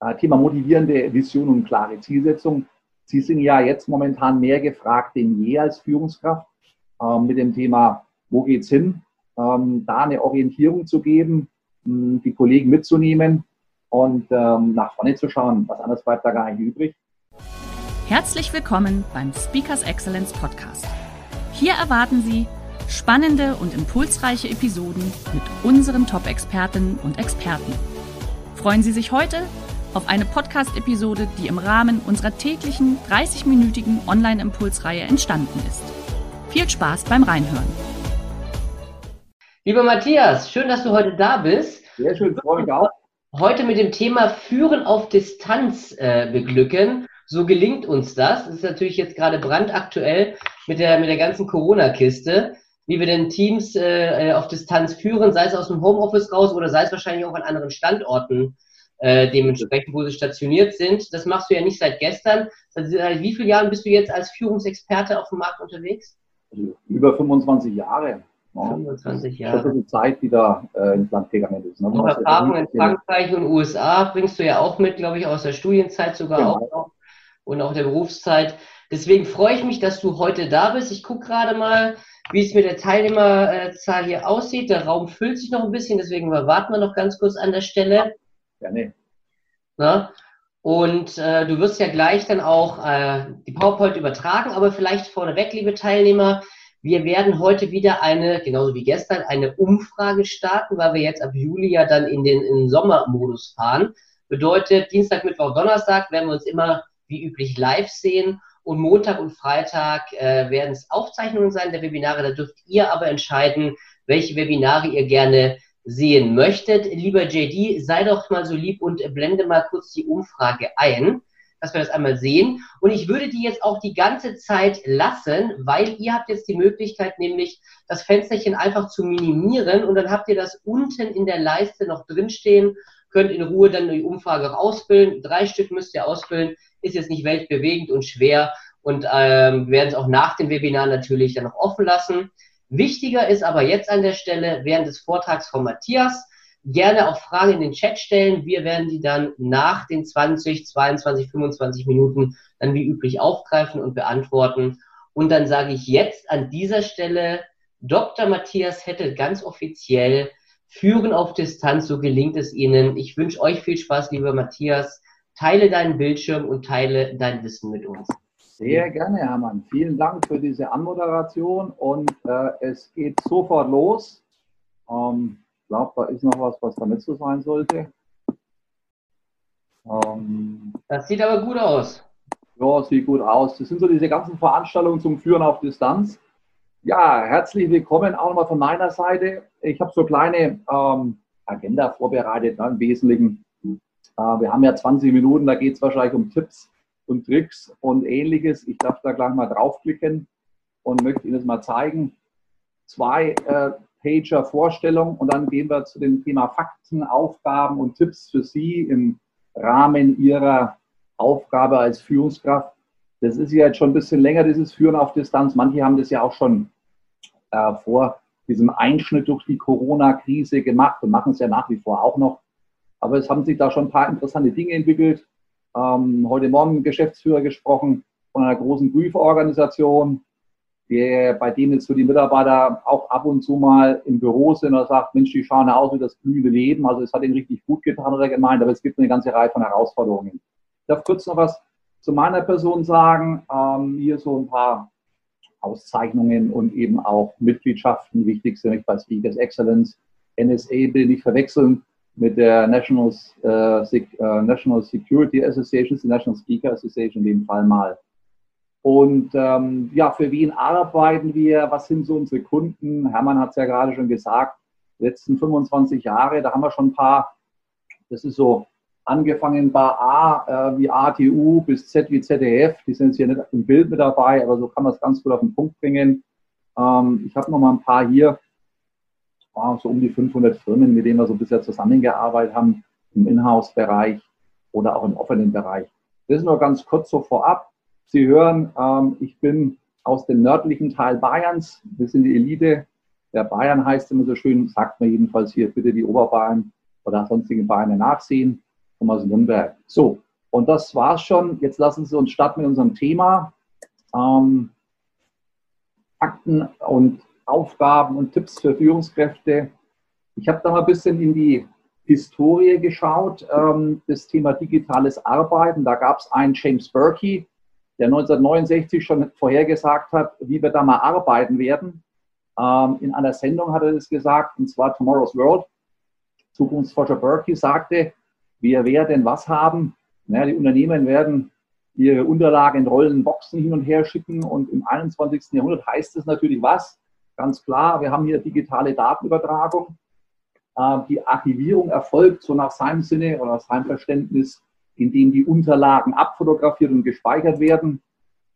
Äh, Thema motivierende Vision und klare Zielsetzung. Sie sind ja jetzt momentan mehr gefragt denn je als Führungskraft ähm, mit dem Thema, wo geht's hin? Ähm, da eine Orientierung zu geben, die Kollegen mitzunehmen und ähm, nach vorne zu schauen. Was anderes bleibt da gar nicht übrig. Herzlich willkommen beim Speakers Excellence Podcast. Hier erwarten Sie spannende und impulsreiche Episoden mit unseren Top-Expertinnen und Experten. Freuen Sie sich heute auf eine Podcast-Episode, die im Rahmen unserer täglichen 30-minütigen Online-Impulsreihe entstanden ist. Viel Spaß beim Reinhören. Lieber Matthias, schön, dass du heute da bist. Sehr schön, freue mich auch. Heute mit dem Thema Führen auf Distanz äh, beglücken. So gelingt uns das. Das ist natürlich jetzt gerade brandaktuell mit der, mit der ganzen Corona-Kiste, wie wir denn Teams äh, auf Distanz führen, sei es aus dem Homeoffice raus oder sei es wahrscheinlich auch an anderen Standorten äh, dementsprechend, wo sie stationiert sind. Das machst du ja nicht seit gestern. Seit wie vielen Jahren bist du jetzt als Führungsexperte auf dem Markt unterwegs? Also über 25 Jahre. 25 Jahre. Das ist die Zeit, die da äh, ins Land gegangen ist. Ne? Auch Erfahrung in Frankreich und USA bringst du ja auch mit, glaube ich, aus der Studienzeit sogar genau. auch noch und auch der Berufszeit. Deswegen freue ich mich, dass du heute da bist. Ich gucke gerade mal, wie es mit der Teilnehmerzahl hier aussieht. Der Raum füllt sich noch ein bisschen, deswegen warten wir noch ganz kurz an der Stelle. Gerne. Na? Und äh, du wirst ja gleich dann auch äh, die PowerPoint übertragen, aber vielleicht vorneweg, liebe Teilnehmer, wir werden heute wieder eine, genauso wie gestern, eine Umfrage starten, weil wir jetzt ab Juli ja dann in den, in den Sommermodus fahren. Bedeutet, Dienstag, Mittwoch, Donnerstag werden wir uns immer wie üblich live sehen und Montag und Freitag äh, werden es Aufzeichnungen sein der Webinare. Da dürft ihr aber entscheiden, welche Webinare ihr gerne sehen möchtet. Lieber JD, sei doch mal so lieb und blende mal kurz die Umfrage ein, dass wir das einmal sehen. Und ich würde die jetzt auch die ganze Zeit lassen, weil ihr habt jetzt die Möglichkeit, nämlich das Fensterchen einfach zu minimieren und dann habt ihr das unten in der Leiste noch drinstehen, könnt in Ruhe dann die Umfrage ausfüllen. Drei Stück müsst ihr ausfüllen, ist jetzt nicht weltbewegend und schwer und ähm, werden es auch nach dem Webinar natürlich dann noch offen lassen. Wichtiger ist aber jetzt an der Stelle während des Vortrags von Matthias gerne auch Fragen in den Chat stellen. Wir werden die dann nach den 20, 22, 25 Minuten dann wie üblich aufgreifen und beantworten. Und dann sage ich jetzt an dieser Stelle, Dr. Matthias Hettel ganz offiziell, führen auf Distanz, so gelingt es Ihnen. Ich wünsche euch viel Spaß, lieber Matthias. Teile deinen Bildschirm und teile dein Wissen mit uns. Sehr gerne, Hermann. Vielen Dank für diese Anmoderation und äh, es geht sofort los. Ähm, ich glaube, da ist noch was, was damit so sein sollte. Ähm, das sieht aber gut aus. Ja, sieht gut aus. Das sind so diese ganzen Veranstaltungen zum Führen auf Distanz. Ja, herzlich willkommen auch nochmal von meiner Seite. Ich habe so kleine ähm, Agenda vorbereitet, ne, im Wesentlichen. Äh, wir haben ja 20 Minuten, da geht es wahrscheinlich um Tipps und Tricks und ähnliches. Ich darf da gleich mal draufklicken und möchte Ihnen das mal zeigen. Zwei äh, Pager Vorstellung und dann gehen wir zu dem Thema Fakten, Aufgaben und Tipps für Sie im Rahmen Ihrer Aufgabe als Führungskraft. Das ist ja jetzt schon ein bisschen länger, dieses Führen auf Distanz. Manche haben das ja auch schon äh, vor diesem Einschnitt durch die Corona-Krise gemacht und machen es ja nach wie vor auch noch. Aber es haben sich da schon ein paar interessante Dinge entwickelt ähm, heute Morgen mit Geschäftsführer gesprochen von einer großen Prüforganisation, bei denen jetzt so die Mitarbeiter auch ab und zu mal im Büro sind und sagt, Mensch, die schauen aus wie das blühende Leben. Also es hat ihnen richtig gut getan oder gemeint, aber es gibt eine ganze Reihe von Herausforderungen. Ich darf kurz noch was zu meiner Person sagen. Ähm, hier so ein paar Auszeichnungen und eben auch Mitgliedschaften. Wichtig sind bei Speakers Excellence. NSA will nicht verwechseln mit der National, äh, äh, National Security Association, die National Speaker Association in dem Fall mal. Und ähm, ja, für wen arbeiten wir? Was sind so unsere Kunden? Hermann hat es ja gerade schon gesagt, letzten 25 Jahre, da haben wir schon ein paar, das ist so angefangen bei A äh, wie ATU bis Z wie ZDF. Die sind jetzt hier nicht im Bild mit dabei, aber so kann man es ganz gut auf den Punkt bringen. Ähm, ich habe noch mal ein paar hier, oh, so um die 500 Firmen, mit denen wir so bisher zusammengearbeitet haben, im Inhouse-Bereich oder auch im offenen Bereich. Das ist nur ganz kurz so vorab. Sie hören, ähm, ich bin aus dem nördlichen Teil Bayerns. Wir sind die Elite. Der Bayern heißt immer so schön, sagt mir jedenfalls hier bitte die Oberbayern oder sonstigen Bayern nachsehen. Thomas Nürnberg. So, und das war's schon. Jetzt lassen Sie uns starten mit unserem Thema. Ähm, Fakten und Aufgaben und Tipps für Führungskräfte. Ich habe da mal ein bisschen in die Historie geschaut, ähm, das Thema digitales Arbeiten. Da gab es einen James Berkey, der 1969 schon vorhergesagt hat, wie wir da mal arbeiten werden. Ähm, in einer Sendung hat er das gesagt, und zwar Tomorrow's World. Zukunftsforscher Berkey sagte, wir werden was haben. Naja, die Unternehmen werden ihre Unterlagen in rollenden Boxen hin und her schicken und im 21. Jahrhundert heißt es natürlich was? Ganz klar, wir haben hier digitale Datenübertragung. Äh, die Archivierung erfolgt so nach seinem Sinne oder nach seinem Verständnis, indem die Unterlagen abfotografiert und gespeichert werden.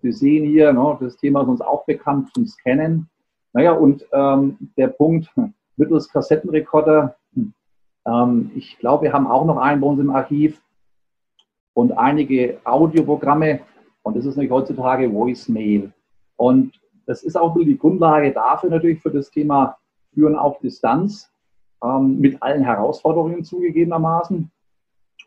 Sie sehen hier, ne, das Thema ist uns auch bekannt zum Scannen. Naja, und ähm, der Punkt mittels Kassettenrekorder ähm, ich glaube, wir haben auch noch einen bei uns im Archiv und einige Audioprogramme. Und das ist natürlich heutzutage Voicemail. Und das ist auch die Grundlage dafür natürlich für das Thema Führen auf Distanz ähm, mit allen Herausforderungen zugegebenermaßen.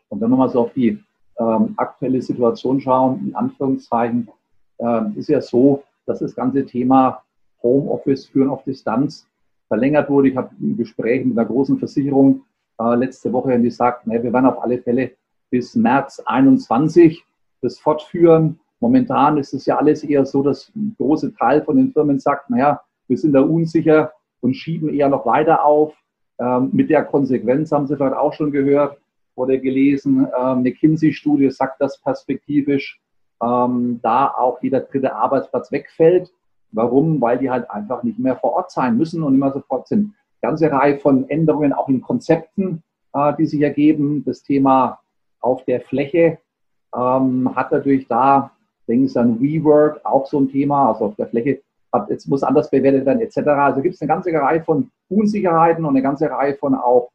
Und wenn wir mal so auf die ähm, aktuelle Situation schauen, in Anführungszeichen, äh, ist ja so, dass das ganze Thema Homeoffice, Führen auf Distanz verlängert wurde. Ich habe ein Gespräch mit einer großen Versicherung äh, letzte Woche und die sagt, ne, wir werden auf alle Fälle bis März 21 das fortführen. Momentan ist es ja alles eher so, dass ein großer Teil von den Firmen sagt, naja, wir sind da unsicher und schieben eher noch weiter auf. Ähm, mit der Konsequenz haben Sie vielleicht auch schon gehört oder gelesen, ähm, eine Kinsey-Studie sagt das perspektivisch, ähm, da auch jeder dritte Arbeitsplatz wegfällt. Warum? Weil die halt einfach nicht mehr vor Ort sein müssen und immer sofort sind ganze Reihe von Änderungen auch in Konzepten, äh, die sich ergeben. Das Thema auf der Fläche ähm, hat natürlich da, denke ich an WeWork, auch so ein Thema, also auf der Fläche jetzt muss anders bewertet werden etc. Also gibt es eine ganze Reihe von Unsicherheiten und eine ganze Reihe von auch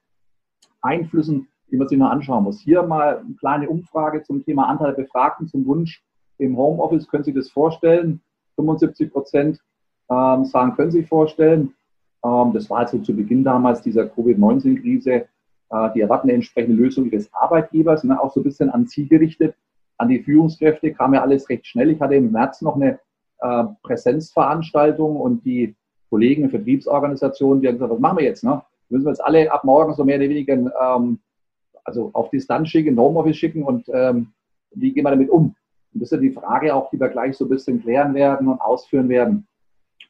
Einflüssen, die man sich noch anschauen muss. Hier mal eine kleine Umfrage zum Thema Anteil der Befragten zum Wunsch im Homeoffice. Können Sie das vorstellen? 75 Prozent ähm, sagen, können Sie sich vorstellen. Ähm, das war also zu Beginn damals dieser Covid-19-Krise. Äh, die erwarten eine entsprechende Lösung des Arbeitgebers, ne, auch so ein bisschen an Sie gerichtet. An die Führungskräfte kam ja alles recht schnell. Ich hatte im März noch eine äh, Präsenzveranstaltung und die Kollegen in Vertriebsorganisationen, die haben gesagt, was machen wir jetzt? Ne? Müssen wir jetzt alle ab morgen so mehr oder weniger ähm, also auf Distanz schicken, Homeoffice schicken und ähm, wie gehen wir damit um? Und das ist ja die Frage auch, die wir gleich so ein bisschen klären werden und ausführen werden.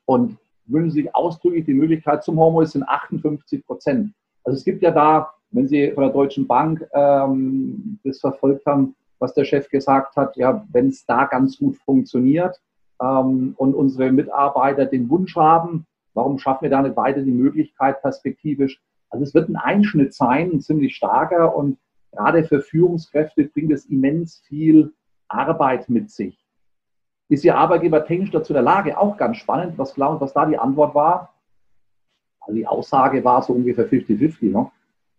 Und wünschen sich ausdrücklich die Möglichkeit zum Homeoffice sind 58 Prozent. Also es gibt ja da, wenn Sie von der Deutschen Bank ähm, das verfolgt haben, was der Chef gesagt hat, ja, wenn es da ganz gut funktioniert ähm, und unsere Mitarbeiter den Wunsch haben, warum schaffen wir da nicht weiter die Möglichkeit perspektivisch? Also es wird ein Einschnitt sein, ein ziemlich starker und gerade für Führungskräfte bringt es immens viel Arbeit mit sich. Ist Ihr Arbeitgeber technisch dazu der Lage? Auch ganz spannend. Was glauben was da die Antwort war? Also die Aussage war so ungefähr 50-50. Ne?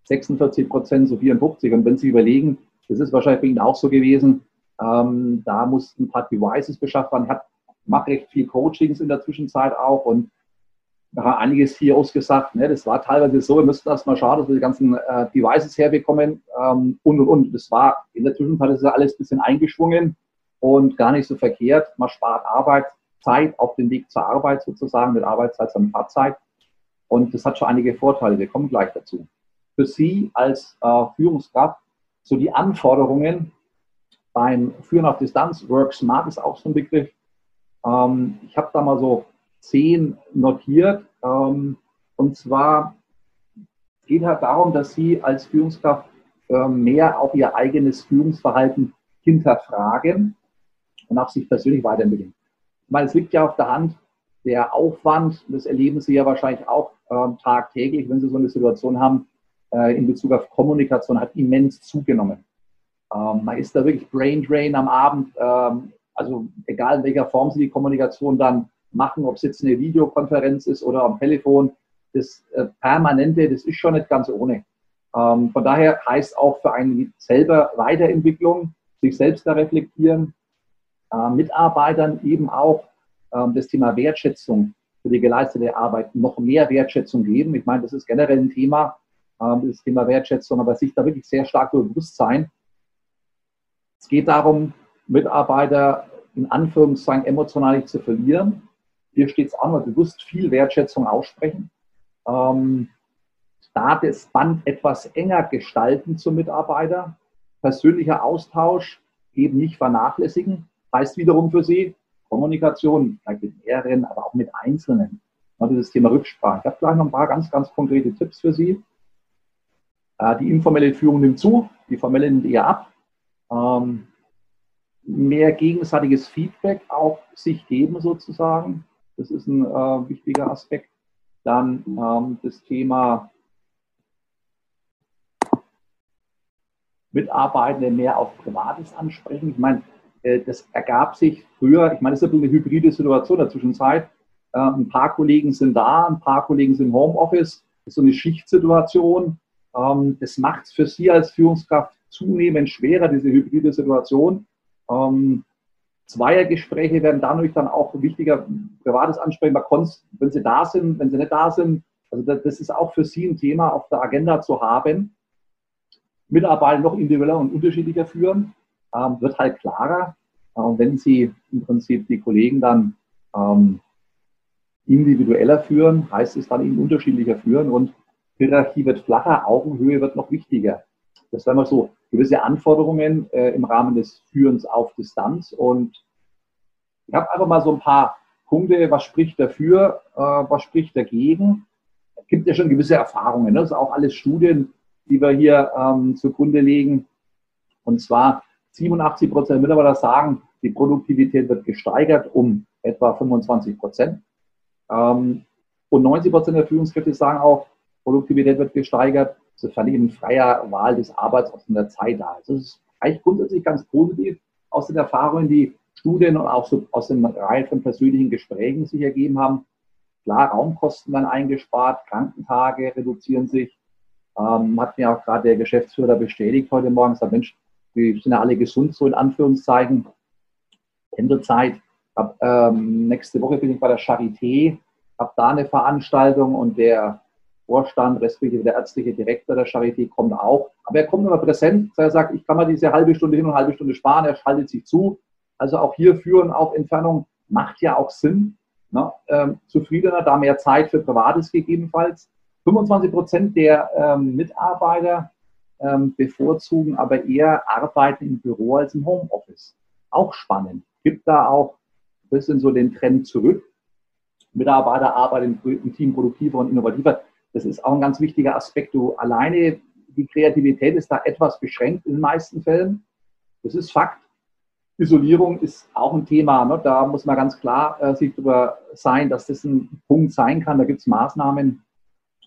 46 Prozent so 54. Und wenn Sie überlegen, das ist wahrscheinlich bei Ihnen auch so gewesen, ähm, da mussten ein paar Devices beschafft werden. Ich mache recht viel Coachings in der Zwischenzeit auch und da haben einige CEOs gesagt, ne, das war teilweise so, wir müssten erst mal schauen, dass wir die ganzen äh, Devices herbekommen ähm, und und und. Das war in der Zwischenzeit ist ja alles ein bisschen eingeschwungen und gar nicht so verkehrt. Man spart Arbeitszeit auf dem Weg zur Arbeit sozusagen, mit Arbeitszeit zur Fahrzeit. Und das hat schon einige Vorteile. Wir kommen gleich dazu. Für Sie als äh, Führungskraft, so die Anforderungen beim Führen auf Distanz, Work Smart ist auch so ein Begriff. Ähm, ich habe da mal so zehn notiert. Ähm, und zwar geht halt darum, dass Sie als Führungskraft äh, mehr auf Ihr eigenes Führungsverhalten hinterfragen und auch sich persönlich weiterentwickeln. Meine, es liegt ja auf der Hand, der Aufwand, das erleben Sie ja wahrscheinlich auch äh, tagtäglich, wenn Sie so eine Situation haben, äh, in Bezug auf Kommunikation hat immens zugenommen. Ähm, man ist da wirklich Brain Drain am Abend. Ähm, also egal in welcher Form Sie die Kommunikation dann machen, ob es jetzt eine Videokonferenz ist oder am Telefon, das äh, Permanente, das ist schon nicht ganz ohne. Ähm, von daher heißt auch für einen selber Weiterentwicklung, sich selbst da reflektieren, äh, Mitarbeitern eben auch ähm, das Thema Wertschätzung für die geleistete Arbeit noch mehr Wertschätzung geben. Ich meine, das ist generell ein Thema, das Thema Wertschätzung, aber sich da wirklich sehr stark bewusst sein. Es geht darum, Mitarbeiter in Anführungszeichen emotional nicht zu verlieren. Hier steht es auch mal bewusst viel Wertschätzung aussprechen. Ähm, da das Band etwas enger gestalten zum Mitarbeiter. Persönlicher Austausch eben nicht vernachlässigen. Heißt wiederum für Sie Kommunikation, mit mehreren, aber auch mit Einzelnen. Und dieses Thema Rücksprache. Ich habe gleich noch ein paar ganz, ganz konkrete Tipps für Sie. Äh, die informelle Führung nimmt zu, die formelle nimmt eher ab. Ähm, mehr gegenseitiges Feedback auch sich geben sozusagen. Das ist ein äh, wichtiger Aspekt. Dann ähm, das Thema Mitarbeitende mehr auf Privates ansprechen. Ich meine, äh, das ergab sich früher, ich meine, es ist eine hybride Situation in der Zwischenzeit. Ein paar Kollegen sind da, ein paar Kollegen sind im Homeoffice. Das ist so eine Schichtsituation. Ähm, das macht es für Sie als Führungskraft zunehmend schwerer, diese hybride Situation. Ähm, Zweiergespräche werden dadurch dann auch wichtiger, privates Ansprechen, wenn Sie da sind, wenn Sie nicht da sind. Also das ist auch für Sie ein Thema auf der Agenda zu haben. Mitarbeiter noch individueller und unterschiedlicher führen, ähm, wird halt klarer. Äh, wenn Sie im Prinzip die Kollegen dann individueller führen, heißt es dann eben unterschiedlicher führen und Hierarchie wird flacher, Augenhöhe wird noch wichtiger. Das wären mal so gewisse Anforderungen äh, im Rahmen des Führens auf Distanz. Und ich habe einfach mal so ein paar Punkte, was spricht dafür, äh, was spricht dagegen. Es gibt ja schon gewisse Erfahrungen. Ne? Das sind auch alles Studien, die wir hier ähm, zugrunde legen. Und zwar 87 Prozent der Mitarbeiter sagen, die Produktivität wird gesteigert um etwa 25 Prozent. Ähm, und 90 Prozent der Führungskräfte sagen auch, Produktivität wird gesteigert, sofern eben freier Wahl des Arbeitsorts und der Zeit da ist. Das ist eigentlich grundsätzlich ganz positiv aus den Erfahrungen, die Studien und auch so aus den Reihen von persönlichen Gesprächen sich ergeben haben. Klar, Raumkosten werden eingespart, Krankentage reduzieren sich, ähm, hat mir auch gerade der Geschäftsführer bestätigt heute Morgen, sagt, Mensch, wir sind ja alle gesund, so in Anführungszeichen. Pendelzeit. Hab, ähm, nächste Woche bin ich bei der Charité, habe da eine Veranstaltung und der Vorstand, respektive der ärztliche Direktor der Charité kommt auch. Aber er kommt immer präsent. Er sagt, ich kann mal diese halbe Stunde hin und halbe Stunde sparen. Er schaltet sich zu. Also auch hier führen auf Entfernung macht ja auch Sinn. Ne? Ähm, zufriedener, da mehr Zeit für Privates gegebenenfalls. 25 Prozent der ähm, Mitarbeiter ähm, bevorzugen aber eher Arbeiten im Büro als im Homeoffice. Auch spannend. Gibt da auch ein bisschen so den Trend zurück. Mitarbeiter arbeiten im Team produktiver und innovativer. Das ist auch ein ganz wichtiger Aspekt. Du alleine, die Kreativität ist da etwas beschränkt in den meisten Fällen. Das ist Fakt. Isolierung ist auch ein Thema. Ne? Da muss man ganz klar äh, sich darüber sein, dass das ein Punkt sein kann. Da gibt es Maßnahmen,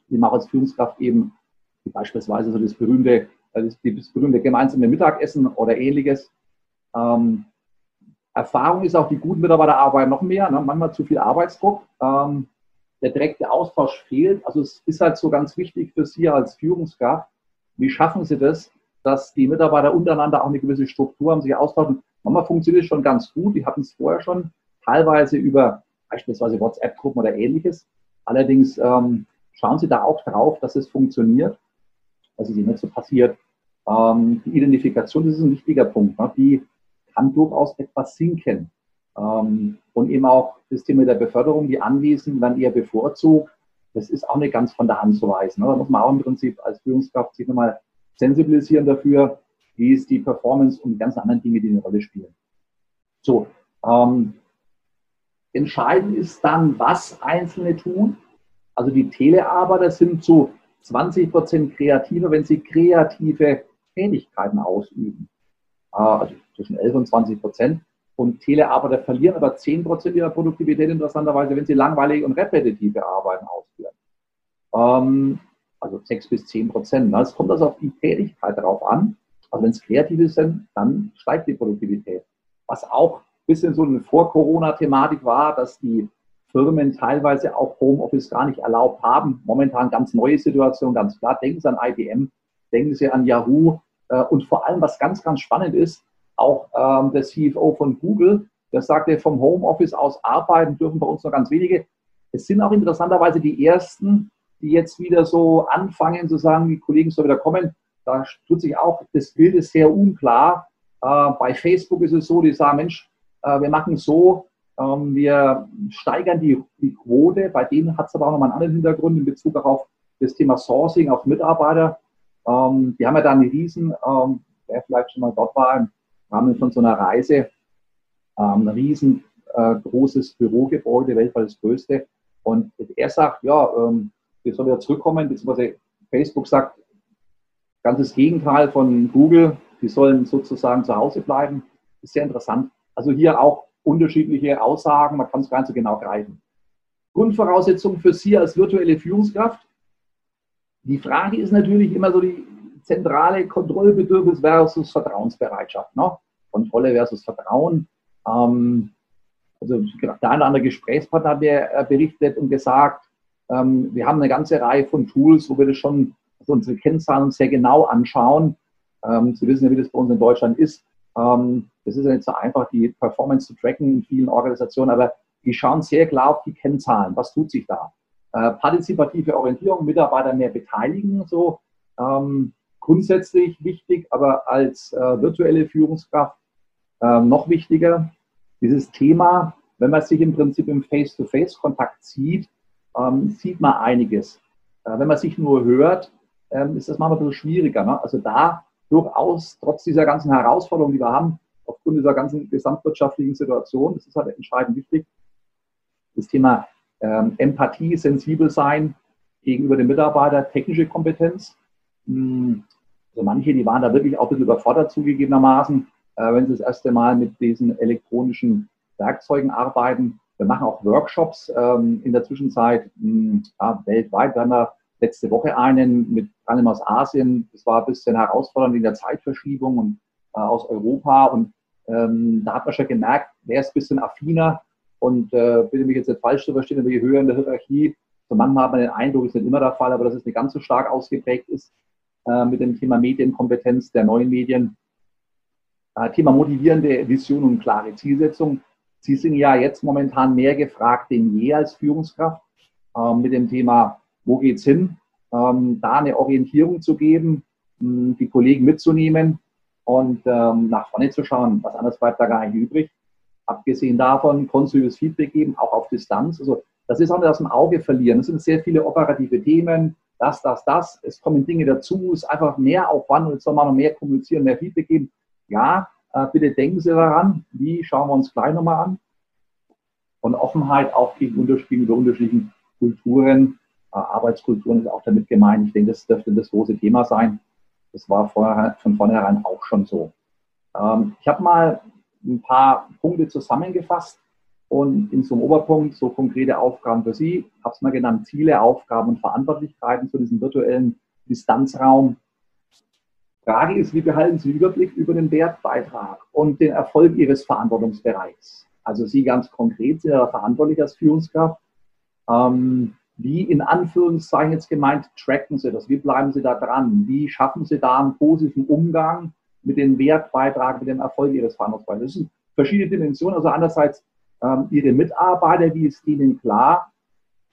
die man als Führungskraft eben, wie beispielsweise so das berühmte, äh, das berühmte gemeinsame Mittagessen oder ähnliches. Ähm, Erfahrung ist auch, die guten Mitarbeiter arbeiten noch mehr, ne? manchmal zu viel Arbeitsdruck. Ähm, der direkte Austausch fehlt. Also es ist halt so ganz wichtig für Sie als Führungskraft, wie schaffen Sie das, dass die Mitarbeiter untereinander auch eine gewisse Struktur haben, sich austauschen. Manchmal funktioniert es schon ganz gut, die hatten es vorher schon, teilweise über beispielsweise WhatsApp-Gruppen oder ähnliches. Allerdings ähm, schauen Sie da auch drauf, dass es funktioniert, dass es Ihnen nicht so passiert. Ähm, die Identifikation, das ist ein wichtiger Punkt. Ne? Die kann durchaus etwas sinken. Ähm, und eben auch das Thema der Beförderung, die Anwesenden werden eher bevorzugt. Das ist auch nicht ganz von der Hand zu weisen. Da muss man auch im Prinzip als Führungskraft sich nochmal sensibilisieren dafür, wie ist die Performance und die ganzen anderen Dinge, die eine Rolle spielen. So, ähm, entscheidend ist dann, was Einzelne tun. Also die Telearbeiter sind zu 20 Prozent kreativer, wenn sie kreative Tätigkeiten ausüben. Äh, also zwischen 11 und 20 Prozent. Und Telearbeiter verlieren aber 10% ihrer Produktivität interessanterweise, wenn sie langweilige und repetitive Arbeiten ausführen. Ähm, also 6 bis 10 Prozent. Es kommt also auf die Tätigkeit darauf an. Also wenn es kreative sind, dann steigt die Produktivität. Was auch ein bisschen so eine Vor-Corona-Thematik war, dass die Firmen teilweise auch Homeoffice gar nicht erlaubt haben. Momentan ganz neue Situation, ganz klar. Denken Sie an IBM, denken Sie an Yahoo. Äh, und vor allem, was ganz, ganz spannend ist, auch ähm, der CFO von Google, der sagte, vom Homeoffice aus arbeiten dürfen bei uns nur ganz wenige. Es sind auch interessanterweise die ersten, die jetzt wieder so anfangen zu sagen, die Kollegen sollen wieder kommen. Da tut sich auch, das Bild ist sehr unklar. Äh, bei Facebook ist es so, die sagen, Mensch, äh, wir machen so, ähm, wir steigern die, die Quote. Bei denen hat es aber auch nochmal einen anderen Hintergrund in Bezug auf das Thema Sourcing, auf Mitarbeiter. Ähm, die haben ja da eine riesen, ähm, wer vielleicht schon mal dort war, Rahmen von so einer Reise, ein riesen äh, Bürogebäude, weltweit das größte. Und er sagt, ja, wir sollen wieder zurückkommen, beziehungsweise Facebook sagt, ganz das Gegenteil von Google, die sollen sozusagen zu Hause bleiben. Ist sehr interessant. Also hier auch unterschiedliche Aussagen, man kann es gar nicht so genau greifen. Grundvoraussetzung für Sie als virtuelle Führungskraft. Die Frage ist natürlich immer so die zentrale Kontrollbedürfnis versus Vertrauensbereitschaft. Ne? Kontrolle versus Vertrauen. Ähm, also der eine oder andere Gesprächspartner hat mir äh, berichtet und gesagt, ähm, wir haben eine ganze Reihe von Tools, wo wir das schon also unsere Kennzahlen sehr genau anschauen. Ähm, Sie wissen ja, wie das bei uns in Deutschland ist. Ähm, das ist ja nicht so einfach, die Performance zu tracken in vielen Organisationen, aber die schauen sehr klar auf die Kennzahlen. Was tut sich da? Äh, partizipative Orientierung, Mitarbeiter mehr beteiligen, so ähm, grundsätzlich wichtig, aber als äh, virtuelle Führungskraft äh, noch wichtiger, dieses Thema, wenn man sich im Prinzip im Face-to-Face-Kontakt sieht, ähm, sieht man einiges. Äh, wenn man sich nur hört, ähm, ist das manchmal ein bisschen schwieriger. Ne? Also da durchaus, trotz dieser ganzen Herausforderungen, die wir haben, aufgrund dieser ganzen gesamtwirtschaftlichen Situation, das ist halt entscheidend wichtig, das Thema ähm, Empathie, sensibel sein gegenüber dem Mitarbeiter, technische Kompetenz. Hm, also manche, die waren da wirklich auch ein bisschen überfordert zugegebenermaßen, äh, wenn sie das erste Mal mit diesen elektronischen Werkzeugen arbeiten. Wir machen auch Workshops ähm, in der Zwischenzeit mh, hm, ja, weltweit. Wir haben da letzte Woche einen mit allem aus Asien. Das war ein bisschen herausfordernd in der Zeitverschiebung und äh, aus Europa. Und ähm, da hat man schon gemerkt, wer ist ein bisschen affiner und äh, bitte mich jetzt nicht falsch zu verstehen, aber je höher in der Hierarchie, so manchmal hat man den Eindruck, ist nicht immer der Fall, aber dass es nicht ganz so stark ausgeprägt ist äh, mit dem Thema Medienkompetenz der neuen Medien. Äh, Thema motivierende Vision und klare Zielsetzung. Sie sind ja jetzt momentan mehr gefragt denn je als Führungskraft äh, mit dem Thema wo geht's hin, ähm, da eine Orientierung zu geben, mh, die Kollegen mitzunehmen und ähm, nach vorne zu schauen. Was anderes bleibt da gar nicht übrig. Abgesehen davon, konstruktives Feedback geben, auch auf Distanz. Also das ist auch nicht aus dem Auge verlieren. Es sind sehr viele operative Themen, das, das, das. Es kommen Dinge dazu, es ist einfach mehr Aufwand und jetzt soll man noch mehr kommunizieren, mehr Feedback geben. Ja, äh, bitte denken Sie daran, wie schauen wir uns gleich nochmal an. Und Offenheit auch gegenüber unterschiedlichen Kulturen, äh, Arbeitskulturen ist auch damit gemeint. Ich denke, das dürfte das große Thema sein. Das war vorher, von vornherein auch schon so. Ähm, ich habe mal ein paar Punkte zusammengefasst und in so einem Oberpunkt so konkrete Aufgaben für Sie. Ich habe es mal genannt, Ziele, Aufgaben und Verantwortlichkeiten zu diesem virtuellen Distanzraum. Frage ist, wie behalten Sie Überblick über den Wertbeitrag und den Erfolg Ihres Verantwortungsbereichs? Also Sie ganz konkret sind ja verantwortlich als Führungskraft. Ähm, wie in Anführungszeichen jetzt gemeint, tracken Sie das? Wie bleiben Sie da dran? Wie schaffen Sie da einen positiven Umgang mit dem Wertbeitrag, mit dem Erfolg Ihres Verhandlungsbeitrags? Das sind verschiedene Dimensionen. Also einerseits ähm, Ihre Mitarbeiter, wie ist ihnen klar,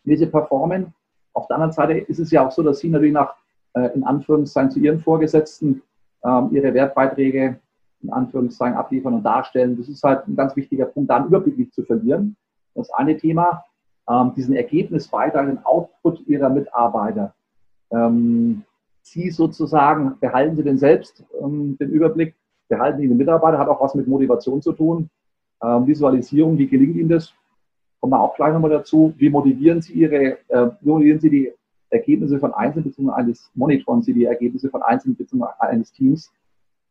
wie sie performen. Auf der anderen Seite ist es ja auch so, dass Sie natürlich nach, äh, in Anführungszeichen, zu Ihren Vorgesetzten ähm, Ihre Wertbeiträge in Anführungszeichen abliefern und darstellen. Das ist halt ein ganz wichtiger Punkt, da einen Überblick nicht zu verlieren. Das eine Thema ähm, diesen Ergebnisbeitrag, den Output ihrer Mitarbeiter. Ähm, Sie sozusagen, behalten Sie den selbst, ähm, den Überblick, behalten Sie den Mitarbeiter, hat auch was mit Motivation zu tun. Ähm, Visualisierung, wie gelingt Ihnen das? Kommen wir auch gleich nochmal dazu. Wie motivieren Sie Ihre, äh, wie motivieren Sie die Ergebnisse von Einzelnen, beziehungsweise eines, monitoren Sie die Ergebnisse von Einzelnen, beziehungsweise eines Teams?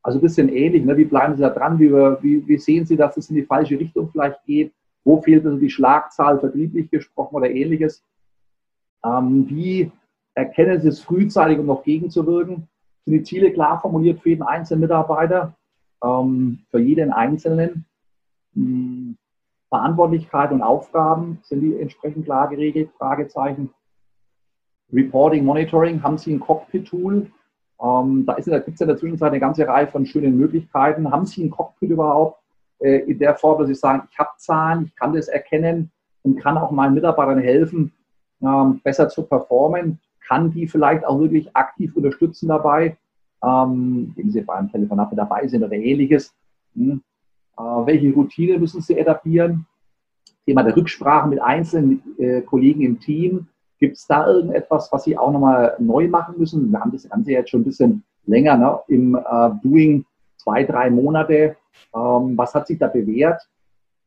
Also ein bisschen ähnlich, ne? wie bleiben Sie da dran, wie, wie, wie sehen Sie, dass es in die falsche Richtung vielleicht geht? Wo fehlt also die Schlagzahl vertrieblich gesprochen oder ähnliches? Ähm, wie erkennen Sie es frühzeitig, um noch gegenzuwirken? Sind die Ziele klar formuliert für jeden einzelnen Mitarbeiter, ähm, für jeden Einzelnen? Verantwortlichkeit und Aufgaben sind die entsprechend klar geregelt? Fragezeichen. Reporting, Monitoring, haben Sie ein Cockpit-Tool? Ähm, da, da gibt es in der Zwischenzeit eine ganze Reihe von schönen Möglichkeiten. Haben Sie ein Cockpit überhaupt äh, in der Form, dass Sie sagen, ich habe Zahlen, ich kann das erkennen und kann auch meinen Mitarbeitern helfen, ähm, besser zu performen? Kann die vielleicht auch wirklich aktiv unterstützen dabei, ähm, wenn sie beim Telefonat dabei sind oder ähnliches? Hm. Äh, welche Routine müssen sie etablieren? Thema der Rücksprache mit einzelnen äh, Kollegen im Team. Gibt es da irgendetwas, was Sie auch nochmal neu machen müssen? Wir haben das Ganze jetzt schon ein bisschen länger ne, im äh, Doing, zwei, drei Monate. Ähm, was hat sich da bewährt?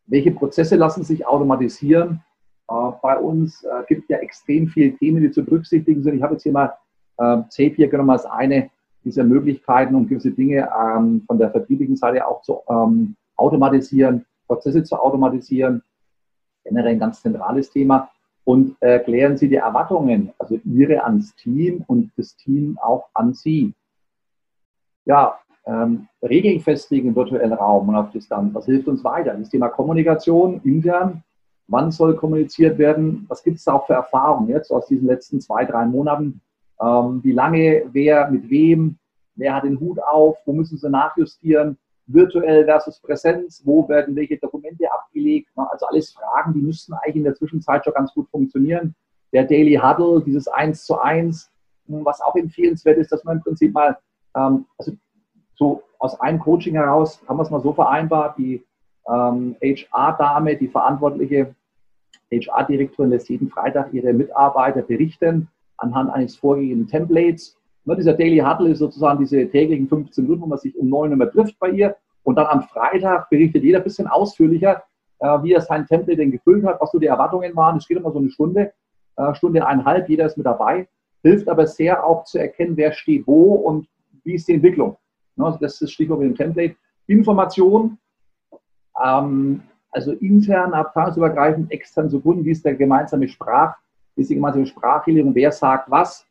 Welche Prozesse lassen sich automatisieren? Äh, bei uns äh, gibt es ja extrem viele Themen, die zu berücksichtigen sind. Ich habe jetzt hier mal äh, Zapier genommen als eine dieser Möglichkeiten, um gewisse Dinge ähm, von der vertrieblichen Seite auch zu ähm, automatisieren, Prozesse zu automatisieren. Generell ein ganz zentrales Thema und erklären Sie die Erwartungen, also Ihre ans Team und das Team auch an Sie. Ja, ähm, Regeln festlegen im virtuellen Raum und auf Distanz. Was hilft uns weiter? Das Thema Kommunikation intern. Wann soll kommuniziert werden? Was gibt es auch für Erfahrungen jetzt aus diesen letzten zwei, drei Monaten? Ähm, wie lange, wer mit wem? Wer hat den Hut auf? Wo müssen Sie nachjustieren? Virtuell versus Präsenz, wo werden welche Dokumente abgelegt. Also alles Fragen, die müssten eigentlich in der Zwischenzeit schon ganz gut funktionieren. Der Daily Huddle, dieses Eins zu Eins, was auch empfehlenswert ist, dass man im Prinzip mal, ähm, also so aus einem Coaching heraus haben wir es mal so vereinbart, die ähm, HR-Dame, die verantwortliche HR-Direktorin lässt jeden Freitag ihre Mitarbeiter berichten anhand eines vorgegebenen Templates Ne, dieser Daily Huddle ist sozusagen diese täglichen 15 Minuten, wo man sich um 9 Uhr trifft bei ihr. Und dann am Freitag berichtet jeder ein bisschen ausführlicher, äh, wie er sein Template denn gefüllt hat, was so die Erwartungen waren. Es geht immer so eine Stunde, äh, Stunde eineinhalb, jeder ist mit dabei. Hilft aber sehr auch zu erkennen, wer steht wo und wie ist die Entwicklung. Ne, also das ist das Stichwort mit dem Template. Information, ähm, also intern, abteilungsübergreifend, extern zu Kunden, wie ist der gemeinsame Sprach, wie ist die gemeinsame Sprachregelung, wer sagt was.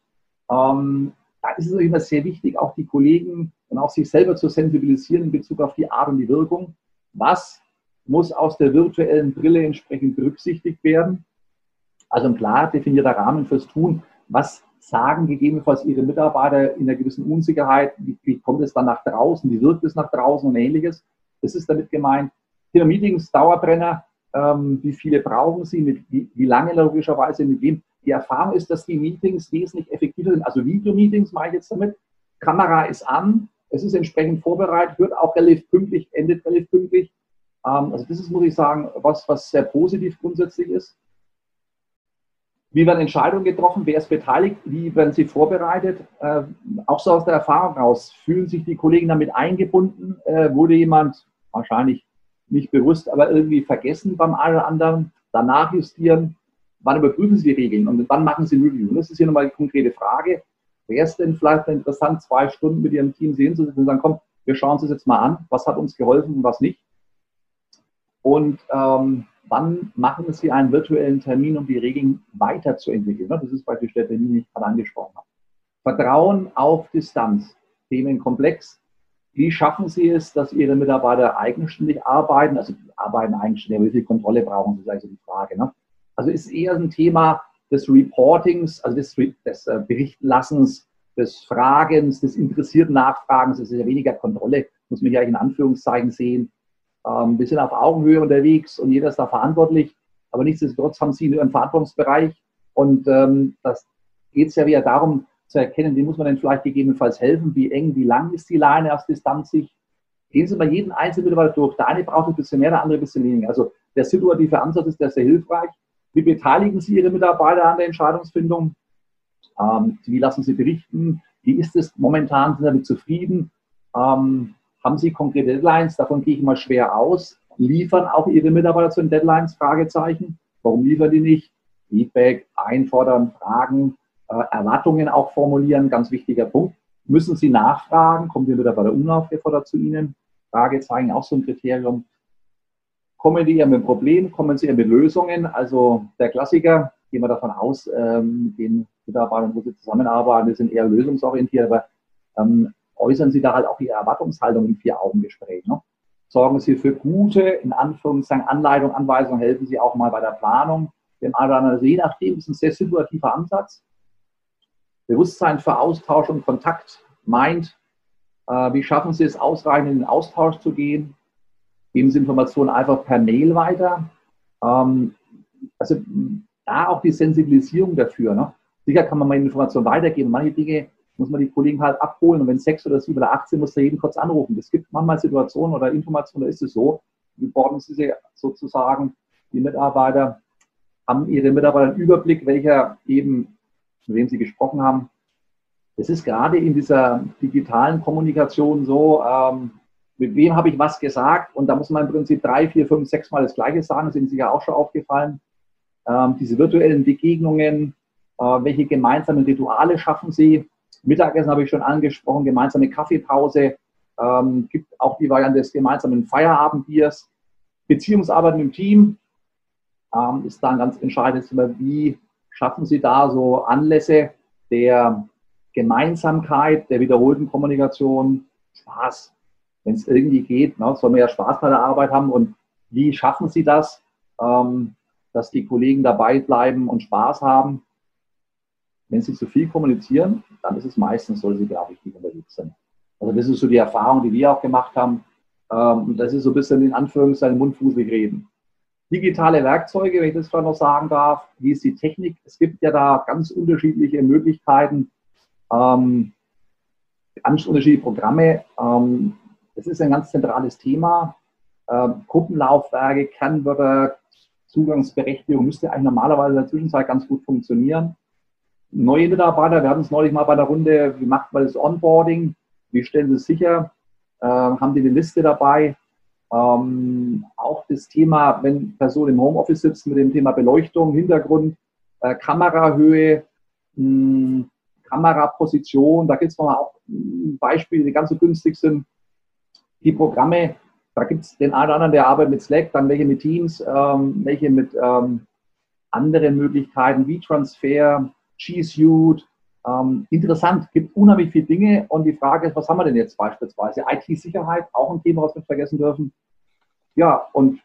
Ähm, da ist es immer sehr wichtig, auch die Kollegen und auch sich selber zu sensibilisieren in Bezug auf die Art und die Wirkung. Was muss aus der virtuellen Brille entsprechend berücksichtigt werden? Also ein klar definierter Rahmen fürs Tun. Was sagen gegebenenfalls Ihre Mitarbeiter in einer gewissen Unsicherheit? Wie, wie kommt es dann nach draußen? Wie wirkt es nach draußen und ähnliches? Das ist damit gemeint. Thema Meetings, Dauerbrenner. Ähm, wie viele brauchen Sie? Mit, wie, wie lange logischerweise? Mit wem? Die Erfahrung ist, dass die Meetings wesentlich effektiver sind. Also Video-Meetings mache ich jetzt damit. Kamera ist an, es ist entsprechend vorbereitet, wird auch relativ pünktlich, endet relativ pünktlich. Ähm, also das ist, muss ich sagen, was, was sehr positiv grundsätzlich ist. Wie werden Entscheidungen getroffen? Wer ist beteiligt? Wie werden sie vorbereitet? Äh, auch so aus der Erfahrung raus. Fühlen sich die Kollegen damit eingebunden? Äh, wurde jemand wahrscheinlich nicht bewusst, aber irgendwie vergessen beim einen oder anderen? Danach justieren wann überprüfen Sie die Regeln und wann machen Sie ein Review? Und das ist hier nochmal die konkrete Frage. Wäre es denn vielleicht interessant, zwei Stunden mit Ihrem Team sehen zu sitzen und sagen, komm, wir schauen uns das jetzt mal an, was hat uns geholfen und was nicht? Und ähm, wann machen Sie einen virtuellen Termin, um die Regeln weiterzuentwickeln? Das ist praktisch der Termin, den ich gerade angesprochen habe. Vertrauen auf Distanz, Themenkomplex. Wie schaffen Sie es, dass Ihre Mitarbeiter eigenständig arbeiten? Also arbeiten eigenständig, wie viel Kontrolle brauchen Sie, ist also die Frage. Ne? Also ist eher ein Thema des Reportings, also des, des äh, Berichtlassens, des Fragens, des interessierten Nachfragens. Es ist ja weniger Kontrolle, muss man ja in Anführungszeichen sehen. Ähm, wir sind auf Augenhöhe unterwegs und jeder ist da verantwortlich. Aber nichtsdestotrotz haben Sie Ihren Verantwortungsbereich. Und ähm, das geht es ja wieder darum zu erkennen, wie muss man denn vielleicht gegebenenfalls helfen, wie eng, wie lang ist die Leine aus Distanzsicht. Gehen Sie mal jeden einzelnen Mitarbeiter durch. Der eine braucht ein bisschen mehr, der andere ein bisschen weniger. Also der situative Ansatz ist sehr hilfreich. Wie beteiligen Sie Ihre Mitarbeiter an der Entscheidungsfindung? Ähm, wie lassen Sie berichten? Wie ist es momentan? Sind Sie damit zufrieden? Ähm, haben Sie konkrete Deadlines? Davon gehe ich mal schwer aus. Liefern auch Ihre Mitarbeiter zu den Deadlines? Fragezeichen. Warum liefern die nicht? Feedback, einfordern, Fragen, äh, Erwartungen auch formulieren, ganz wichtiger Punkt. Müssen Sie nachfragen? Kommt Ihr Mitarbeiter unaufgefordert zu Ihnen? Fragezeichen, auch so ein Kriterium. Kommen die eher mit Problemen, kommen sie eher mit Lösungen? Also der Klassiker, gehen wir davon aus, ähm, den Mitarbeitern, wo sie zusammenarbeiten, die sind eher lösungsorientiert, aber ähm, äußern Sie da halt auch Ihre Erwartungshaltung im Vier-Augen-Gespräch. Ne? Sorgen Sie für gute, in Anführungszeichen, Anleitung, Anweisung, helfen Sie auch mal bei der Planung. Dem anderen, je nachdem, ist ein sehr situativer Ansatz. Bewusstsein für Austausch und Kontakt meint, äh, wie schaffen Sie es, ausreichend in den Austausch zu gehen? Geben Sie Informationen einfach per Mail weiter. Ähm, also da auch die Sensibilisierung dafür. Ne? Sicher kann man mal Informationen weitergeben. Manche Dinge muss man die Kollegen halt abholen. Und wenn sechs oder sieben oder 18 muss da jeden kurz anrufen. Es gibt manchmal Situationen oder Informationen, da ist es so. Wir brauchen sie sozusagen, die Mitarbeiter haben ihre Mitarbeiter einen Überblick, welcher eben, mit wem sie gesprochen haben. Es ist gerade in dieser digitalen Kommunikation so, ähm, mit wem habe ich was gesagt? Und da muss man im Prinzip drei, vier, fünf, sechs Mal das Gleiche sagen. Das ist Ihnen sicher auch schon aufgefallen. Ähm, diese virtuellen Begegnungen, äh, welche gemeinsamen Rituale schaffen Sie? Mittagessen habe ich schon angesprochen, gemeinsame Kaffeepause. Ähm, gibt auch die Variante des gemeinsamen Feierabendbiers. Beziehungsarbeit im Team ähm, ist da ein ganz entscheidendes Thema. Wie schaffen Sie da so Anlässe der Gemeinsamkeit, der wiederholten Kommunikation, Spaß, wenn es irgendwie geht, ne, soll man ja Spaß bei der Arbeit haben und wie schaffen Sie das, ähm, dass die Kollegen dabei bleiben und Spaß haben? Wenn Sie zu viel kommunizieren, dann ist es meistens so, dass Sie gar richtig unterwegs sind. Also das ist so die Erfahrung, die wir auch gemacht haben. Ähm, das ist so ein bisschen in Anführungszeichen mundfußig reden. Digitale Werkzeuge, wenn ich das vielleicht noch sagen darf, wie ist die Technik? Es gibt ja da ganz unterschiedliche Möglichkeiten, ähm, ganz unterschiedliche Programme. Ähm, das ist ein ganz zentrales Thema. Ähm, Gruppenlaufwerke, Kernwörter, Zugangsberechtigung müsste eigentlich normalerweise in der Zwischenzeit ganz gut funktionieren neue Mitarbeiter, wir hatten es neulich mal bei der Runde, wie macht man das Onboarding, wie stellen Sie es sicher, äh, haben die eine Liste dabei. Ähm, auch das Thema, wenn Personen im Homeoffice sitzen, mit dem Thema Beleuchtung, Hintergrund, äh, Kamerahöhe, mh, Kameraposition, da gibt es nochmal auch Beispiele, die ganz so günstig sind. Die Programme, da gibt es den einen oder anderen, der arbeitet mit Slack, dann welche mit Teams, ähm, welche mit ähm, anderen Möglichkeiten wie Transfer, G Suite. Ähm, interessant, gibt unheimlich viele Dinge und die Frage ist, was haben wir denn jetzt beispielsweise? IT-Sicherheit, auch ein Thema, was wir vergessen dürfen. Ja, und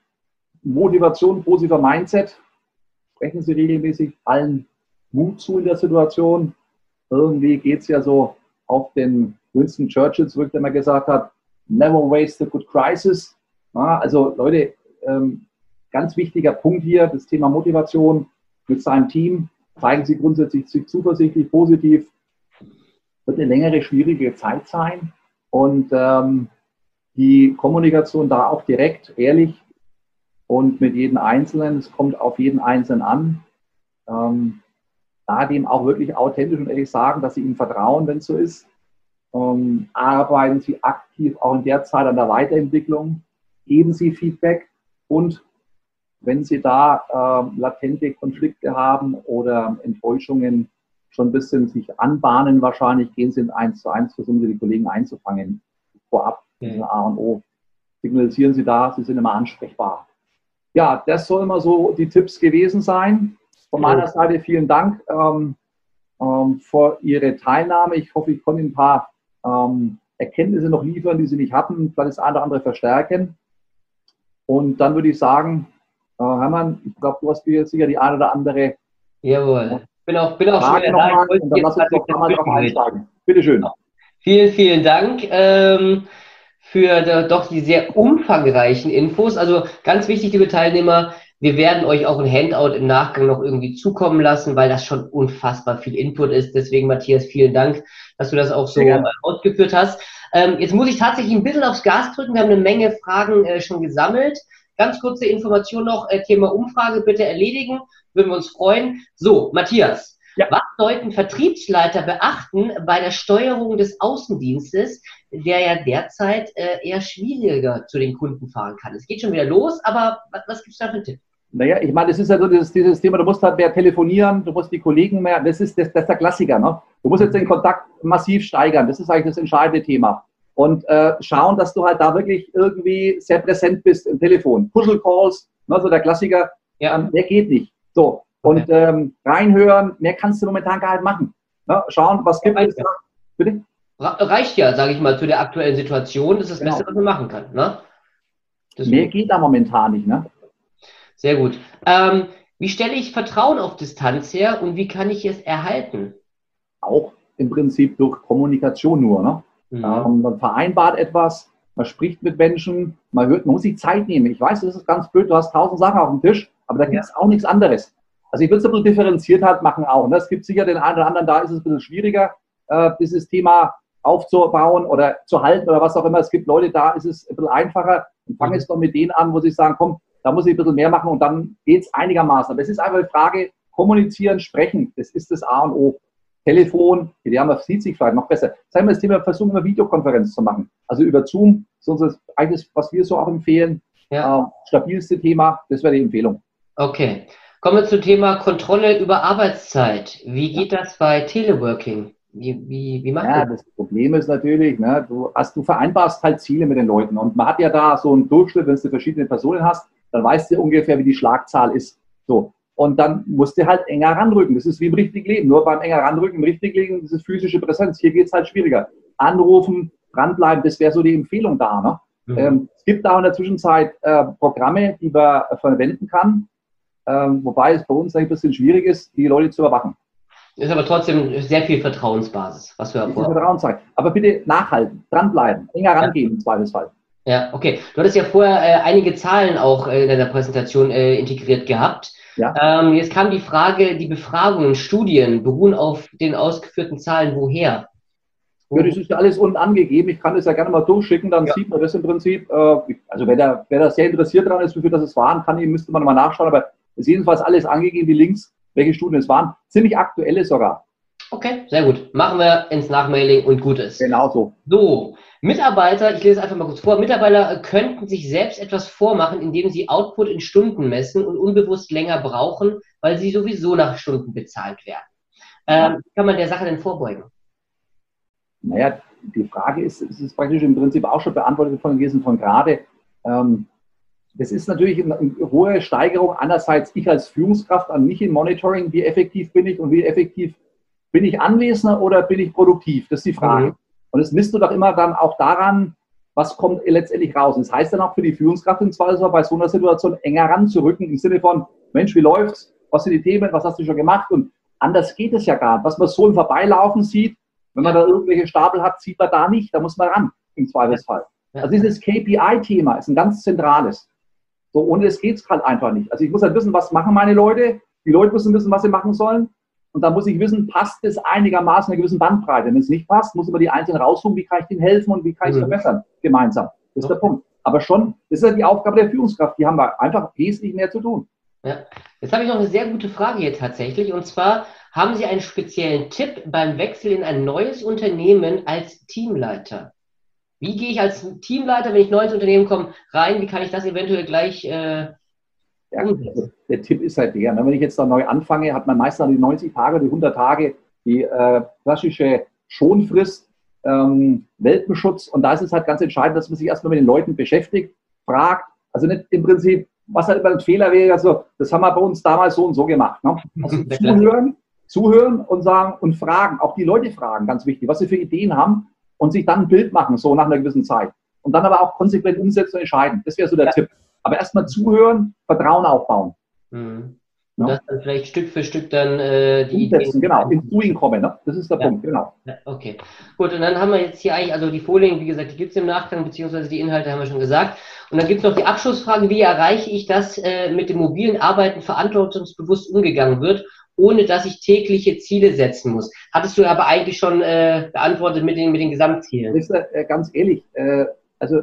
Motivation, positiver Mindset. Sprechen Sie regelmäßig allen Mut zu in der Situation. Irgendwie geht es ja so auf den Winston Churchill zurück, der mal gesagt hat, never waste a good crisis. Ja, also Leute, ähm, ganz wichtiger Punkt hier, das Thema Motivation mit seinem Team zeigen Sie grundsätzlich zuversichtlich, positiv. Wird eine längere, schwierige Zeit sein. Und ähm, die Kommunikation da auch direkt, ehrlich und mit jedem Einzelnen, es kommt auf jeden Einzelnen an. Ähm, da dem auch wirklich authentisch und ehrlich sagen, dass Sie ihm vertrauen, wenn es so ist. Ähm, arbeiten Sie aktiv auch in der Zeit an der Weiterentwicklung. Geben Sie Feedback und wenn Sie da äh, latente Konflikte haben oder Enttäuschungen schon ein bisschen sich anbahnen, wahrscheinlich gehen Sie in 1 zu 1, versuchen Sie die Kollegen einzufangen. Vorab, mhm. A und O. Signalisieren Sie da, Sie sind immer ansprechbar. Ja, das soll immer so die Tipps gewesen sein. Von meiner Seite vielen Dank ähm, ähm, für Ihre Teilnahme. Ich hoffe, ich konnte ein paar ähm, Erkenntnisse noch liefern, die Sie nicht hatten, vielleicht das eine oder andere verstärken. Und dann würde ich sagen, äh, Hermann, ich glaube, du hast hier sicher die eine oder andere. Jawohl. Bin auch, bin auch Frage schon da. Und dann lass uns doch mal drauf einsteigen. Bitte schön. Vielen, vielen Dank. Ähm, für der, doch die sehr umfangreichen Infos. Also ganz wichtig, liebe Teilnehmer, wir werden euch auch ein Handout im Nachgang noch irgendwie zukommen lassen, weil das schon unfassbar viel Input ist. Deswegen, Matthias, vielen Dank, dass du das auch so ja. ausgeführt hast. Ähm, jetzt muss ich tatsächlich ein bisschen aufs Gas drücken. Wir haben eine Menge Fragen äh, schon gesammelt. Ganz kurze Information noch, äh, Thema Umfrage bitte erledigen, würden wir uns freuen. So, Matthias, ja. was sollten Vertriebsleiter beachten bei der Steuerung des Außendienstes, der ja derzeit äh, eher schwieriger zu den Kunden fahren kann? Es geht schon wieder los, aber was, was gibt es da für einen Tipp? Naja, ich meine, das ist ja so dieses, dieses, Thema, du musst halt mehr telefonieren, du musst die Kollegen mehr, das ist, das, das ist der Klassiker, ne? Du musst jetzt den Kontakt massiv steigern, das ist eigentlich das entscheidende Thema und äh, schauen, dass du halt da wirklich irgendwie sehr präsent bist im Telefon. Puzzle Calls, ne, so der Klassiker, ja. ähm, der geht nicht. So, und ähm, reinhören, mehr kannst du momentan gar nicht machen. Ne? Schauen, was gibt es da. Bitte? Reicht ja, sage ich mal, zu der aktuellen Situation. Das ist das genau. Beste, was man machen kann. Ne? Mehr geht da momentan nicht. Ne? Sehr gut. Ähm, wie stelle ich Vertrauen auf Distanz her und wie kann ich es erhalten? Auch im Prinzip durch Kommunikation nur. Ne? Mhm. Ähm, man vereinbart etwas, man spricht mit Menschen, man, hört, man muss sich Zeit nehmen. Ich weiß, das ist ganz blöd, du hast tausend Sachen auf dem Tisch, aber da gibt es ja. auch nichts anderes. Also ich würde es ein bisschen differenziert halt machen auch. Ne? Es gibt sicher den einen oder anderen, da ist es ein bisschen schwieriger, äh, dieses Thema aufzubauen oder zu halten oder was auch immer. Es gibt Leute, da ist es ein bisschen einfacher. Und fange mhm. jetzt doch mit denen an, wo sie sagen, komm, da muss ich ein bisschen mehr machen und dann geht es einigermaßen. Aber es ist einfach die Frage, kommunizieren, sprechen, das ist das A und O. Telefon, die haben sieht sich vielleicht noch besser. Sagen wir das Thema, versuchen wir Videokonferenz zu machen. Also über Zoom, so unser eigenes, was wir so auch empfehlen. Ja. Äh, stabilste Thema, das wäre die Empfehlung. Okay. Kommen wir zum Thema Kontrolle über Arbeitszeit. Wie geht das bei Teleworking? Wie, wie, wie macht ja, das? das Problem ist natürlich, ne, du, hast, du vereinbarst halt Ziele mit den Leuten und man hat ja da so einen Durchschnitt, wenn du verschiedene Personen hast, dann weißt du ungefähr, wie die Schlagzahl ist. So. Und dann musst du halt enger ranrücken. Das ist wie im richtigen Leben. Nur beim enger ranrücken, im richtigen Leben, das ist physische Präsenz. Hier geht es halt schwieriger. Anrufen, dranbleiben, das wäre so die Empfehlung da. Ne? Mhm. Ähm, es gibt auch in der Zwischenzeit äh, Programme, die man verwenden kann, ähm, wobei es bei uns ein bisschen schwierig ist, die Leute zu überwachen. Ist aber trotzdem sehr viel Vertrauensbasis, was wir hervor. Vertrauensbasis. Aber bitte nachhalten, dranbleiben, enger rangehen ja. im Zweifelsfall. Ja, okay. Du hattest ja vorher äh, einige Zahlen auch äh, in deiner Präsentation äh, integriert gehabt. Ja. Ähm, jetzt kam die Frage, die Befragungen, Studien beruhen auf den ausgeführten Zahlen. Woher? Ja, das ist ja alles unten angegeben. Ich kann das ja gerne mal durchschicken, dann ja. sieht man das im Prinzip. Äh, also wer da, wer da sehr interessiert daran ist, viel das es waren, kann, müsste man mal nachschauen. Aber es ist jedenfalls alles angegeben, die Links, welche Studien es waren. Ziemlich aktuelle sogar. Okay, sehr gut. Machen wir ins Nachmailing und gut ist. Genau so. So, Mitarbeiter, ich lese einfach mal kurz vor, Mitarbeiter könnten sich selbst etwas vormachen, indem sie Output in Stunden messen und unbewusst länger brauchen, weil sie sowieso nach Stunden bezahlt werden. Ähm, wie kann man der Sache denn vorbeugen? Naja, die Frage ist, es ist praktisch im Prinzip auch schon beantwortet von gewesen von gerade. Ähm, das ist natürlich eine, hohe Steigerung. Einerseits ich als Führungskraft an mich im Monitoring, wie effektiv bin ich und wie effektiv bin ich Anwesender oder bin ich produktiv? Das ist die Frage. Mhm. Und das misst du doch immer dann auch daran, was kommt letztendlich raus. Und das heißt dann auch für die Führungskraft im Zweifelsfall bei so einer Situation enger ranzurücken im Sinne von, Mensch, wie läuft's? Was sind die Themen? Was hast du schon gemacht? Und anders geht es ja gar nicht. Was man so im Vorbeilaufen sieht, wenn man da irgendwelche Stapel hat, sieht man da nicht. Da muss man ran im Zweifelsfall. Also dieses KPI-Thema ist ein ganz zentrales. So, ohne das geht es halt einfach nicht. Also ich muss halt wissen, was machen meine Leute. Die Leute müssen wissen, was sie machen sollen. Und da muss ich wissen, passt es einigermaßen einer gewissen Bandbreite. Wenn es nicht passt, muss man die Einzelnen raussuchen, wie kann ich denen helfen und wie kann ich es mhm. verbessern, gemeinsam. Das ist der Punkt. Aber schon, das ist ja die Aufgabe der Führungskraft. Die haben wir einfach wesentlich mehr zu tun. Ja. Jetzt habe ich noch eine sehr gute Frage hier tatsächlich. Und zwar, haben Sie einen speziellen Tipp beim Wechsel in ein neues Unternehmen als Teamleiter? Wie gehe ich als Teamleiter, wenn ich neu ins Unternehmen komme, rein? Wie kann ich das eventuell gleich äh, ja, also der Tipp ist halt der, ne, wenn ich jetzt da neu anfange, hat man meistens die 90 Tage, die 100 Tage, die äh, klassische Schonfrist, ähm, Welpenschutz. Und da ist es halt ganz entscheidend, dass man sich erstmal mit den Leuten beschäftigt, fragt. Also nicht im Prinzip, was halt immer ein Fehler wäre, also das haben wir bei uns damals so und so gemacht. Ne? Also zuhören, zuhören und sagen und fragen, auch die Leute fragen, ganz wichtig, was sie für Ideen haben und sich dann ein Bild machen, so nach einer gewissen Zeit. Und dann aber auch konsequent umsetzen und entscheiden. Das wäre so der ja. Tipp. Aber erstmal zuhören, Vertrauen aufbauen. Mhm. Und das dann vielleicht Stück für Stück dann äh, die Umsetzen, genau, ins Doing kommen, ne? das ist der ja. Punkt, genau. Okay, gut, und dann haben wir jetzt hier eigentlich, also die Folien, wie gesagt, die gibt es im Nachgang, beziehungsweise die Inhalte haben wir schon gesagt. Und dann gibt es noch die Abschlussfrage, wie erreiche ich, dass äh, mit dem mobilen Arbeiten verantwortungsbewusst umgegangen wird, ohne dass ich tägliche Ziele setzen muss. Hattest du aber eigentlich schon äh, beantwortet mit den, mit den Gesamtzielen. Das ist, äh, ganz ehrlich, äh, also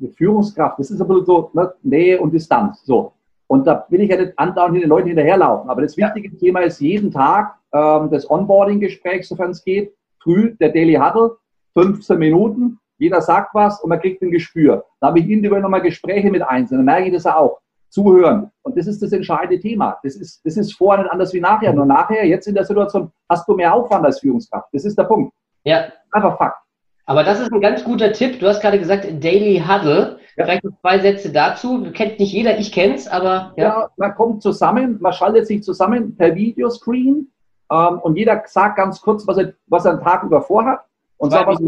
eine Führungskraft, das ist ein bisschen so ne, Nähe und Distanz. So. Und da will ich ja nicht andauernd den Leuten hinterherlaufen. Aber das wichtige ja. Thema ist jeden Tag ähm, das Onboarding-Gespräch, sofern es geht. Früh der Daily Huddle, 15 Minuten, jeder sagt was und man kriegt ein Gespür. Da habe ich individuell nochmal Gespräche mit Einzelnen, dann merke ich das auch. Zuhören. Und das ist das entscheidende Thema. Das ist, das ist vorher nicht anders wie nachher. Nur nachher, jetzt in der Situation, hast du mehr Aufwand als Führungskraft. Das ist der Punkt. Ja. Einfach Fakt. Aber das ist ein ganz guter Tipp. Du hast gerade gesagt, Daily Huddle. Ja. Vielleicht noch zwei Sätze dazu. Kennt nicht jeder, ich kenne es, aber. Ja. ja. man kommt zusammen, man schaltet sich zusammen per Videoscreen ähm, und jeder sagt ganz kurz, was er, was er einen Tag über vorhat. Und zwar was,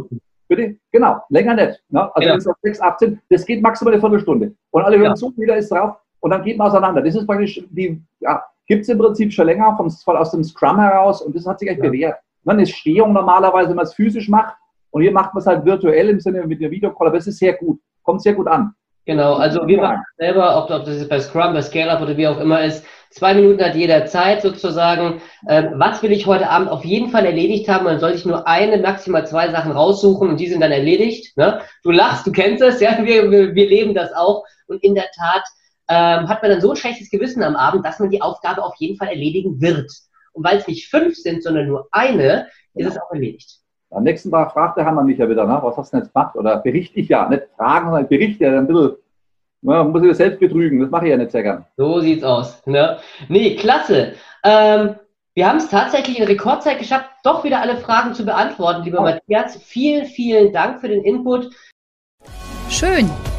bitte? Genau, länger nicht. Ne? Also genau. wenn es auf 6, 18, das geht maximal eine Viertelstunde. Und alle hören ja. zu, jeder ist drauf und dann geht man auseinander. Das ist praktisch, die ja, gibt es im Prinzip schon länger vom, aus dem Scrum heraus und das hat sich echt ja. bewährt. Man ist Stehung normalerweise, wenn man es physisch macht und hier macht man es halt virtuell im Sinne mit der Videocall, aber es ist sehr gut, kommt sehr gut an. Genau, also wir machen selber, ob, ob das bei Scrum, bei ScaleUp oder wie auch immer ist, zwei Minuten hat jeder Zeit sozusagen. Ähm, was will ich heute Abend auf jeden Fall erledigt haben? Man soll sich nur eine, maximal zwei Sachen raussuchen und die sind dann erledigt. Ne? Du lachst, du kennst es, ja, wir, wir, wir leben das auch. Und in der Tat ähm, hat man dann so ein schlechtes Gewissen am Abend, dass man die Aufgabe auf jeden Fall erledigen wird. Und weil es nicht fünf sind, sondern nur eine, ist es auch erledigt. Am nächsten Tag fragt der Hammer mich ja wieder, na, was hast du denn jetzt gemacht? Oder berichte ich ja, nicht fragen, sondern berichte ja ein bisschen. Man muss sich selbst betrügen, das mache ich ja nicht sehr gern. So sieht's aus. Ne? Nee, klasse. Ähm, wir haben es tatsächlich in Rekordzeit geschafft, doch wieder alle Fragen zu beantworten, lieber oh. Matthias. Vielen, vielen Dank für den Input. Schön,